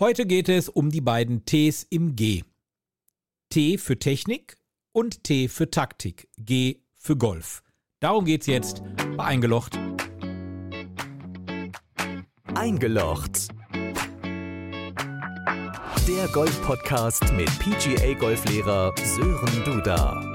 Heute geht es um die beiden Ts im G. T für Technik und T für Taktik. G für Golf. Darum geht's jetzt bei Eingelocht. Eingelocht. Der Golf-Podcast mit PGA-Golflehrer Sören Duda.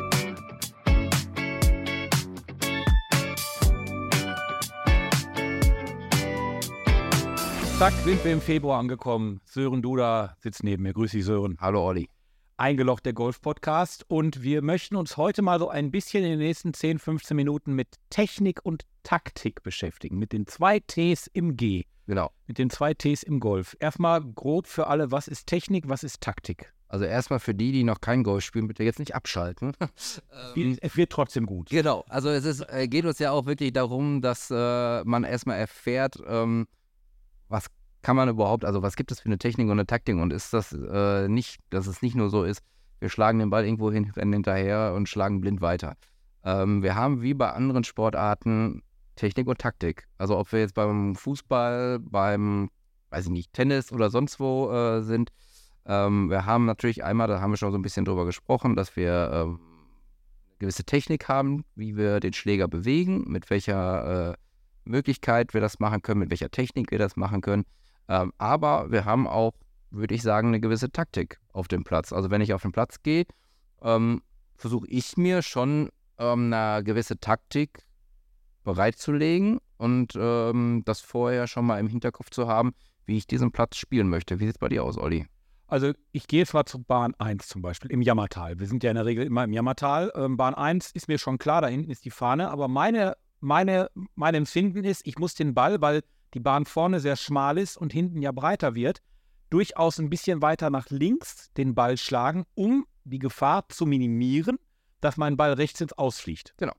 Zack, sind wir im Februar angekommen. Sören Duda sitzt neben mir. Grüß dich, Sören. Hallo Olli. Eingelocht der Golf-Podcast. Und wir möchten uns heute mal so ein bisschen in den nächsten 10, 15 Minuten mit Technik und Taktik beschäftigen. Mit den zwei Ts im G. Genau. Mit den zwei Ts im Golf. Erstmal grob für alle, was ist Technik, was ist Taktik? Also erstmal für die, die noch kein Golf spielen, bitte jetzt nicht abschalten. Es wird trotzdem gut. Genau. Also es ist, äh, geht uns ja auch wirklich darum, dass äh, man erstmal erfährt, ähm, was kann man überhaupt, also was gibt es für eine Technik und eine Taktik und ist das äh, nicht, dass es nicht nur so ist, wir schlagen den Ball irgendwo hin, hinterher und schlagen blind weiter. Ähm, wir haben wie bei anderen Sportarten Technik und Taktik. Also ob wir jetzt beim Fußball, beim, weiß ich nicht, Tennis oder sonst wo äh, sind. Ähm, wir haben natürlich einmal, da haben wir schon so ein bisschen drüber gesprochen, dass wir ähm, eine gewisse Technik haben, wie wir den Schläger bewegen, mit welcher äh, Möglichkeit wir das machen können, mit welcher Technik wir das machen können. Ähm, aber wir haben auch, würde ich sagen, eine gewisse Taktik auf dem Platz. Also wenn ich auf den Platz gehe, ähm, versuche ich mir schon ähm, eine gewisse Taktik bereitzulegen und ähm, das vorher schon mal im Hinterkopf zu haben, wie ich diesen Platz spielen möchte. Wie sieht es bei dir aus, Olli? Also ich gehe zwar zur Bahn 1 zum Beispiel, im Jammertal. Wir sind ja in der Regel immer im Jammertal. Ähm, Bahn 1 ist mir schon klar, da hinten ist die Fahne, aber meine meine, mein Empfinden ist, ich muss den Ball, weil die Bahn vorne sehr schmal ist und hinten ja breiter wird, durchaus ein bisschen weiter nach links den Ball schlagen, um die Gefahr zu minimieren, dass mein Ball rechts ins Ausfliegt. Genau.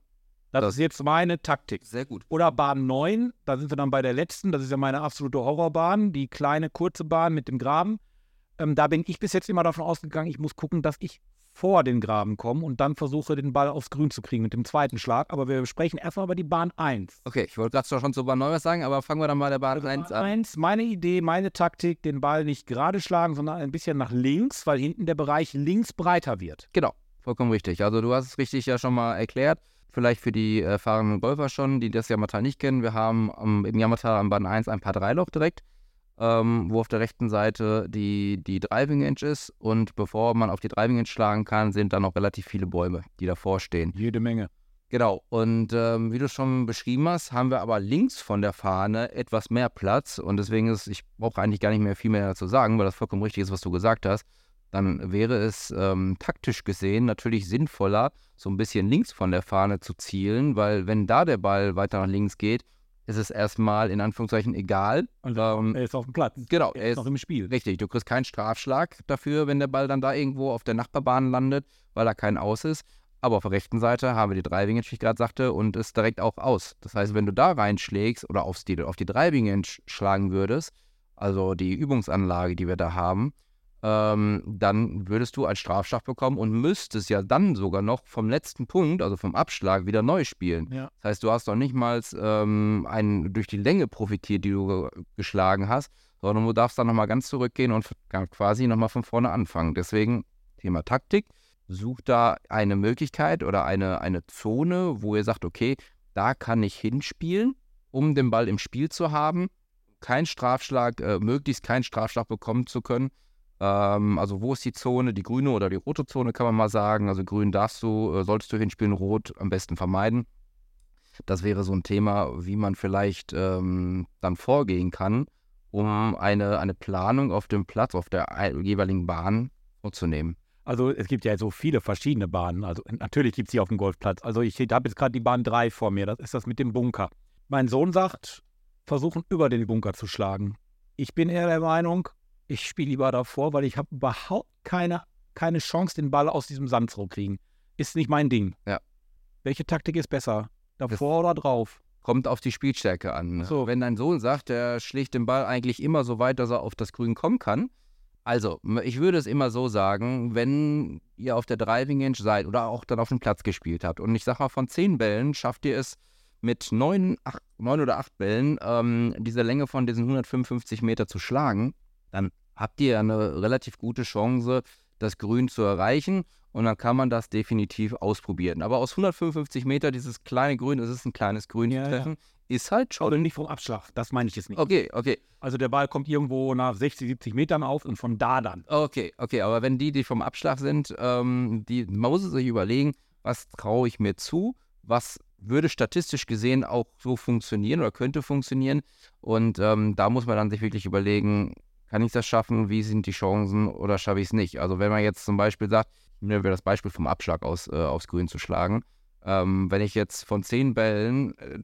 Das, das ist jetzt meine Taktik. Sehr gut. Oder Bahn 9, da sind wir dann bei der letzten, das ist ja meine absolute Horrorbahn, die kleine kurze Bahn mit dem Graben. Ähm, da bin ich bis jetzt immer davon ausgegangen, ich muss gucken, dass ich vor den Graben komme und dann versuche, den Ball aufs Grün zu kriegen mit dem zweiten Schlag. Aber wir sprechen erstmal über die Bahn 1. Okay, ich wollte gerade schon zu Bahn 9 was sagen, aber fangen wir dann mal der Bahn 1 Bahn an. 1, meine Idee, meine Taktik, den Ball nicht gerade schlagen, sondern ein bisschen nach links, weil hinten der Bereich links breiter wird. Genau, vollkommen richtig. Also du hast es richtig ja schon mal erklärt. Vielleicht für die erfahrenen Golfer schon, die das Yamatal nicht kennen. Wir haben im Yamatal am Bahn 1 ein paar Dreiloch direkt ähm, wo auf der rechten Seite die, die Driving Edge ist. Und bevor man auf die Driving Edge schlagen kann, sind da noch relativ viele Bäume, die davor stehen. Jede Menge. Genau. Und ähm, wie du schon beschrieben hast, haben wir aber links von der Fahne etwas mehr Platz. Und deswegen ist, ich brauche eigentlich gar nicht mehr viel mehr dazu sagen, weil das vollkommen richtig ist, was du gesagt hast. Dann wäre es ähm, taktisch gesehen natürlich sinnvoller, so ein bisschen links von der Fahne zu zielen, weil wenn da der Ball weiter nach links geht, ist es erstmal in Anführungszeichen egal. Und ähm, er ist auf dem Platz. Genau, er, er ist noch im Spiel. Richtig, du kriegst keinen Strafschlag dafür, wenn der Ball dann da irgendwo auf der Nachbarbahn landet, weil da kein Aus ist. Aber auf der rechten Seite haben wir die Driving Edge, wie ich gerade sagte, und ist direkt auch aus. Das heißt, wenn du da reinschlägst oder aufs die, auf die Driving Edge schlagen würdest, also die Übungsanlage, die wir da haben, ähm, dann würdest du einen Strafschlag bekommen und müsstest ja dann sogar noch vom letzten Punkt, also vom Abschlag, wieder neu spielen. Ja. Das heißt, du hast noch nicht mal ähm, einen, durch die Länge profitiert, die du geschlagen hast, sondern du darfst dann nochmal ganz zurückgehen und quasi nochmal von vorne anfangen. Deswegen Thema Taktik. Sucht da eine Möglichkeit oder eine, eine Zone, wo ihr sagt, okay, da kann ich hinspielen, um den Ball im Spiel zu haben, keinen Strafschlag, äh, möglichst keinen Strafschlag bekommen zu können, ähm, also wo ist die Zone, die grüne oder die rote Zone kann man mal sagen. Also grün darfst du, äh, solltest du hinspielen, rot am besten vermeiden. Das wäre so ein Thema, wie man vielleicht ähm, dann vorgehen kann, um eine, eine Planung auf dem Platz, auf der jeweiligen Bahn vorzunehmen. Also es gibt ja so viele verschiedene Bahnen. Also natürlich gibt es die auf dem Golfplatz. Also ich habe jetzt gerade die Bahn 3 vor mir. Das ist das mit dem Bunker. Mein Sohn sagt, versuchen über den Bunker zu schlagen. Ich bin eher der Meinung, ich spiele lieber davor, weil ich habe überhaupt keine, keine Chance, den Ball aus diesem Sand zu kriegen. Ist nicht mein Ding. Ja. Welche Taktik ist besser? Davor das oder drauf? Kommt auf die Spielstärke an. Ne? So. Wenn dein Sohn sagt, der schlägt den Ball eigentlich immer so weit, dass er auf das Grün kommen kann. Also, ich würde es immer so sagen, wenn ihr auf der Driving Range seid oder auch dann auf dem Platz gespielt habt und ich sag mal, von zehn Bällen schafft ihr es mit neun, acht, neun oder acht Bällen ähm, diese Länge von diesen 155 Meter zu schlagen, dann habt ihr eine relativ gute Chance, das Grün zu erreichen. Und dann kann man das definitiv ausprobieren. Aber aus 155 Meter, dieses kleine Grün, das ist ein kleines Grün Ja, zu ja. treffen, ist halt schon. Oder nicht vom Abschlag, das meine ich jetzt nicht. Okay, okay. Also der Ball kommt irgendwo nach 60, 70 Metern auf und von da dann. Okay, okay, aber wenn die, die vom Abschlag sind, ähm, die, man muss sich überlegen, was traue ich mir zu, was würde statistisch gesehen auch so funktionieren oder könnte funktionieren. Und ähm, da muss man dann sich wirklich überlegen, kann ich das schaffen, wie sind die Chancen oder schaffe ich es nicht. Also wenn man jetzt zum Beispiel sagt, nehmen wir das Beispiel vom Abschlag aus, äh, aufs Grün zu schlagen, ähm, wenn ich jetzt von zehn Bällen, äh,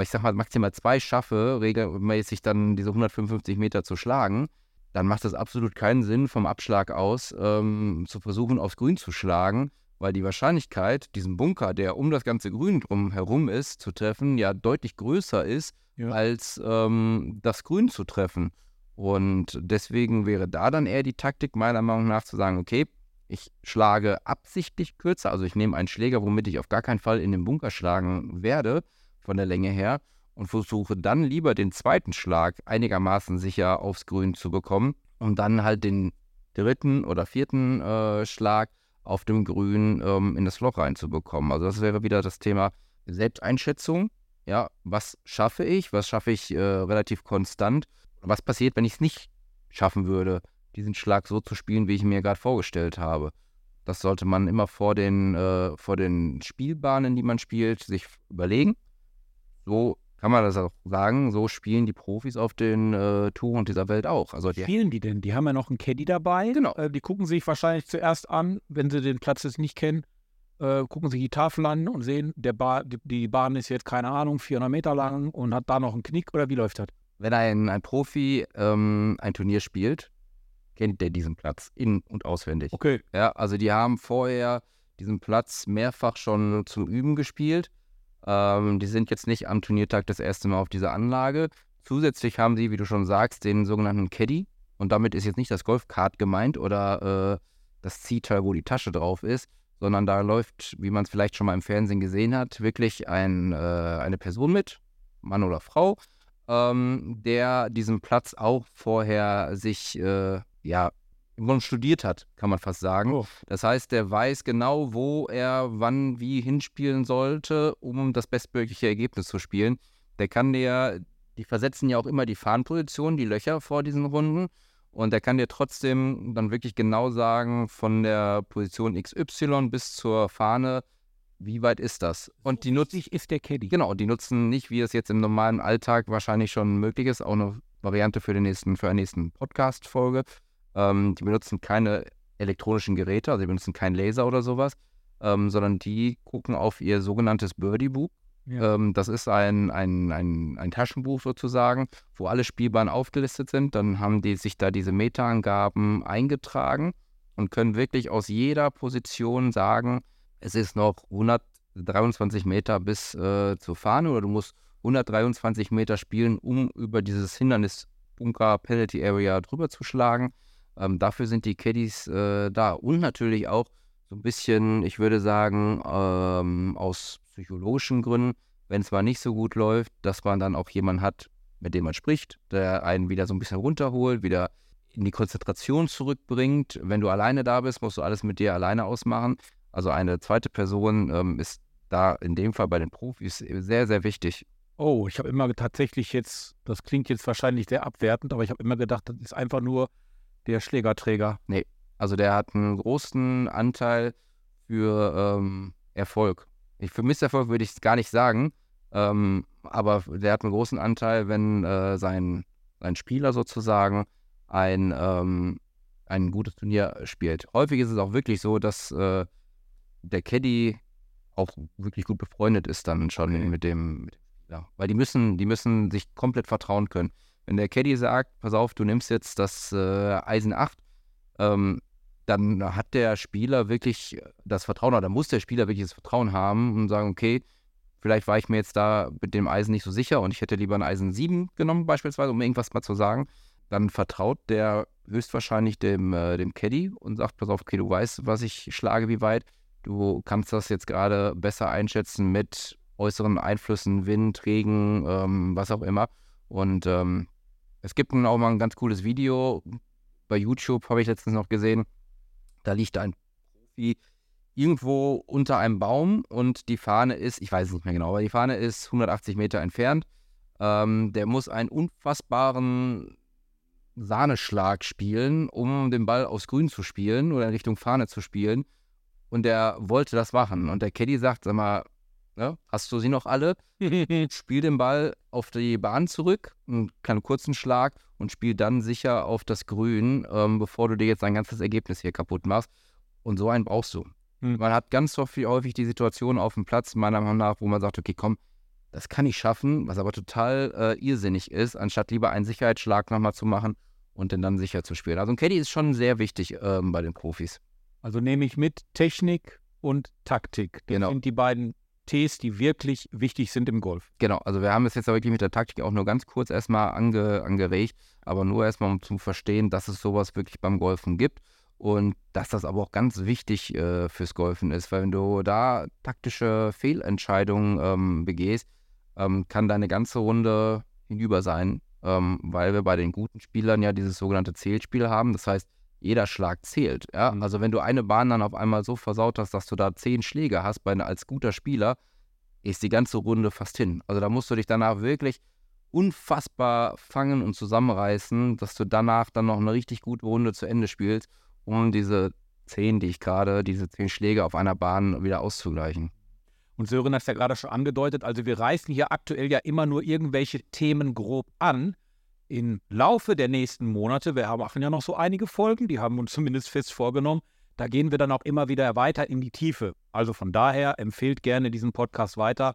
ich sag mal maximal zwei schaffe, regelmäßig dann diese 155 Meter zu schlagen, dann macht es absolut keinen Sinn, vom Abschlag aus ähm, zu versuchen, aufs Grün zu schlagen, weil die Wahrscheinlichkeit, diesen Bunker, der um das ganze Grün drum herum ist, zu treffen, ja deutlich größer ist, Ja. als ähm, das Grün zu treffen. Und deswegen wäre da dann eher die Taktik, meiner Meinung nach, zu sagen, okay, ich schlage absichtlich kürzer, also ich nehme einen Schläger, womit ich auf gar keinen Fall in den Bunker schlagen werde, von der Länge her, und versuche dann lieber den zweiten Schlag einigermaßen sicher aufs Grün zu bekommen, um dann halt den dritten oder vierten äh, Schlag auf dem Grün ähm, in das Loch reinzubekommen. Also das wäre wieder das Thema Selbsteinschätzung. Ja, was schaffe ich? Was schaffe ich äh, relativ konstant? Was passiert, wenn ich es nicht schaffen würde, diesen Schlag so zu spielen, wie ich mir gerade vorgestellt habe? Das sollte man immer vor den, äh, vor den Spielbahnen, die man spielt, sich überlegen. So kann man das auch sagen. So spielen die Profis auf den äh, Touren dieser Welt auch. Also die, Spielen die denn? Die haben ja noch einen Caddy dabei. Genau. Äh, die gucken sich wahrscheinlich zuerst an, wenn sie den Platz jetzt nicht kennen, äh, gucken sich die Tafel an und sehen, der ba die, die Bahn ist jetzt, keine Ahnung, 400 Meter lang und hat da noch einen Knick oder wie läuft das? Wenn ein, ein Profi ähm, ein Turnier spielt, kennt der diesen Platz in- und auswendig. Okay. Ja, also die haben vorher diesen Platz mehrfach schon zum Üben gespielt. Ähm, die sind jetzt nicht am Turniertag das erste Mal auf dieser Anlage. Zusätzlich haben sie, wie du schon sagst, den sogenannten Caddy. Und damit ist jetzt nicht das Golfkart gemeint oder äh, das Ziehteil, wo die Tasche drauf ist, sondern da läuft, wie man es vielleicht schon mal im Fernsehen gesehen hat, wirklich ein, äh, eine Person mit, Mann oder Frau, ähm, der diesen Platz auch vorher sich, äh, ja, im Grunde studiert hat, kann man fast sagen. Oh. Das heißt, der weiß genau, wo er wann wie hinspielen sollte, um das bestmögliche Ergebnis zu spielen. Der kann dir, die versetzen ja auch immer die Fahnenposition, die Löcher vor diesen Runden. Und der kann dir trotzdem dann wirklich genau sagen, von der Position XY bis zur Fahne, wie weit ist das? Und die nutzen, ist der Caddy. genau, die nutzen nicht, wie es jetzt im normalen Alltag wahrscheinlich schon möglich ist, auch eine Variante für den nächsten, für eine nächsten Podcast-Folge. Ähm, die benutzen keine elektronischen Geräte, also die benutzen keinen Laser oder sowas, ähm, sondern die gucken auf ihr sogenanntes Birdie-Buch. Ja. Ähm, das ist ein, ein, ein, ein Taschenbuch sozusagen, wo alleElSpielbahnen sind. Dann haben die sich da diese Metaangaben eingetragen und können wirklich aus jeder Position sagen, es ist noch 123 Meter bis äh, zur Fahne oder du musst 123 Meter spielen, um über dieses Hindernis Bunker Penalty Area drüber zu schlagen. Ähm, dafür sind die Caddies äh, da und natürlich auch so ein bisschen, ich würde sagen, ähm, aus psychologischen Gründen, wenn es mal nicht so gut läuft, dass man dann auch jemanden hat, mit dem man spricht, der einen wieder so ein bisschen runterholt, wieder in die Konzentration zurückbringt. Wenn du alleine da bist, musst du alles mit dir alleine ausmachen. Also eine zweite Person ähm, ist da in dem Fall bei den Profis sehr, sehr wichtig. Oh, ich habe immer tatsächlich jetzt, das klingt jetzt wahrscheinlich sehr abwertend, aber ich habe immer gedacht, das ist einfach nur der Schlägerträger. Also der hat einen großen Anteil für ähm, Erfolg. Ich, für Misserfolg würde ich es gar nicht sagen, ähm, aber der hat einen großen Anteil, wenn äh, sein, sein Spieler sozusagen ein, ähm, ein gutes Turnier spielt. Häufig ist es auch wirklich so, dass äh, der Caddy auch wirklich gut befreundet ist dann schon Okay. mit dem, mit dem Spieler. Weil die müssen, die müssen sich komplett vertrauen können. Wenn der Caddy sagt, pass auf, du nimmst jetzt das äh, Eisen 8, ähm, dann hat der Spieler wirklich das Vertrauen, oder muss der Spieler wirklich das Vertrauen haben und sagen, okay, vielleicht war ich mir jetzt da mit dem Eisen nicht so sicher und ich hätte lieber ein Eisen 7 genommen, beispielsweise, um irgendwas mal zu sagen. Dann vertraut der höchstwahrscheinlich dem, äh, dem Caddy und sagt, pass auf, okay, du weißt, was ich schlage, wie weit. Du kannst das jetzt gerade besser einschätzen mit äußeren Einflüssen, Wind, Regen, ähm, was auch immer. Und ähm, es gibt nun auch mal ein ganz cooles Video, bei YouTube, habe ich letztens noch gesehen, da liegt ein Profi irgendwo unter einem Baum und die Fahne ist, ich weiß es nicht mehr genau, aber die Fahne ist 180 Meter entfernt. Ähm, der muss einen unfassbaren Sahneschlag spielen, um den Ball aufs Grün zu spielen oder in Richtung Fahne zu spielen. Und der wollte das machen. Und der Caddy sagt, sag mal, ne, hast du sie noch alle? spiel den Ball auf die Bahn zurück, einen kleinen kurzen Schlag und spiel dann sicher auf das Grün, ähm, bevor du dir jetzt dein ganzes Ergebnis hier kaputt machst. Und so einen brauchst du. Mhm. Man hat ganz häufig die Situation auf dem Platz, meiner Meinung nach, wo man sagt, okay, komm, das kann ich schaffen, was aber total äh, irrsinnig ist, anstatt lieber einen Sicherheitsschlag nochmal zu machen und den dann sicher zu spielen. Also ein Caddy ist schon sehr wichtig ähm, bei den Profis. Also nehme ich mit Technik und Taktik. Das genau. sind die beiden Ts, die wirklich wichtig sind im Golf. Genau, also wir haben es jetzt wirklich mit der Taktik auch nur ganz kurz erstmal ange, angeregt, aber nur erstmal um zu verstehen, dass es sowas wirklich beim Golfen gibt und dass das aber auch ganz wichtig äh, fürs Golfen ist, weil wenn du da taktische Fehlentscheidungen ähm, begehst, ähm, kann deine ganze Runde hinüber sein ähm, weil wir bei den guten Spielern ja dieses sogenannte Zählspiel haben. Das heißt, jeder Schlag zählt. Ja? Mhm. Also wenn du eine Bahn dann auf einmal so versaut hast, dass du da zehn Schläge hast bei, als guter Spieler, ist die ganze Runde fast hin. Also da musst du dich danach wirklich unfassbar fangen und zusammenreißen, dass du danach dann noch eine richtig gute Runde zu Ende spielst, um diese zehn, die ich gerade, diese zehn Schläge auf einer Bahn wieder auszugleichen. Und Sören hat es ja gerade schon angedeutet, also wir reißen hier aktuell ja immer nur irgendwelche Themen grob an. Im Laufe der nächsten Monate, wir machen ja noch so einige Folgen, die haben uns zumindest fest vorgenommen, da gehen wir dann auch immer wieder weiter in die Tiefe. Also von daher empfehlt gerne diesen Podcast weiter.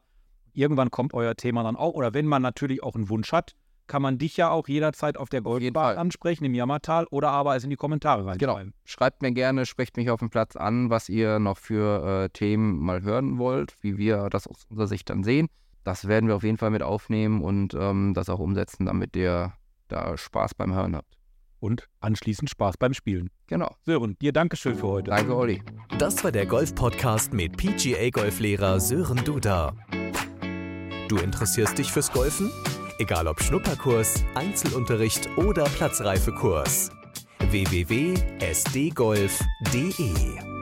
Irgendwann kommt euer Thema dann auch. Oder wenn man natürlich auch einen Wunsch hat, kann man dich ja auch jederzeit auf der Goldbar ansprechen im Jammertal oder aber es in die Kommentare rein. Genau. Schreibt mir gerne, sprecht mich auf dem Platz an, was ihr noch für äh, Themen mal hören wollt, wie wir das aus unserer Sicht dann sehen. Das werden wir auf jeden Fall mit aufnehmen und ähm, das auch umsetzen, damit ihr da Spaß beim Hören habt. Und anschließend Spaß beim Spielen. Genau. Sören, dir Dankeschön für heute. Danke, Olli. Das war der Golf-Podcast mit PGA-Golflehrer Sören Duda. Du interessierst dich fürs Golfen? Egal ob Schnupperkurs, Einzelunterricht oder Platzreifekurs. www.sdgolf.de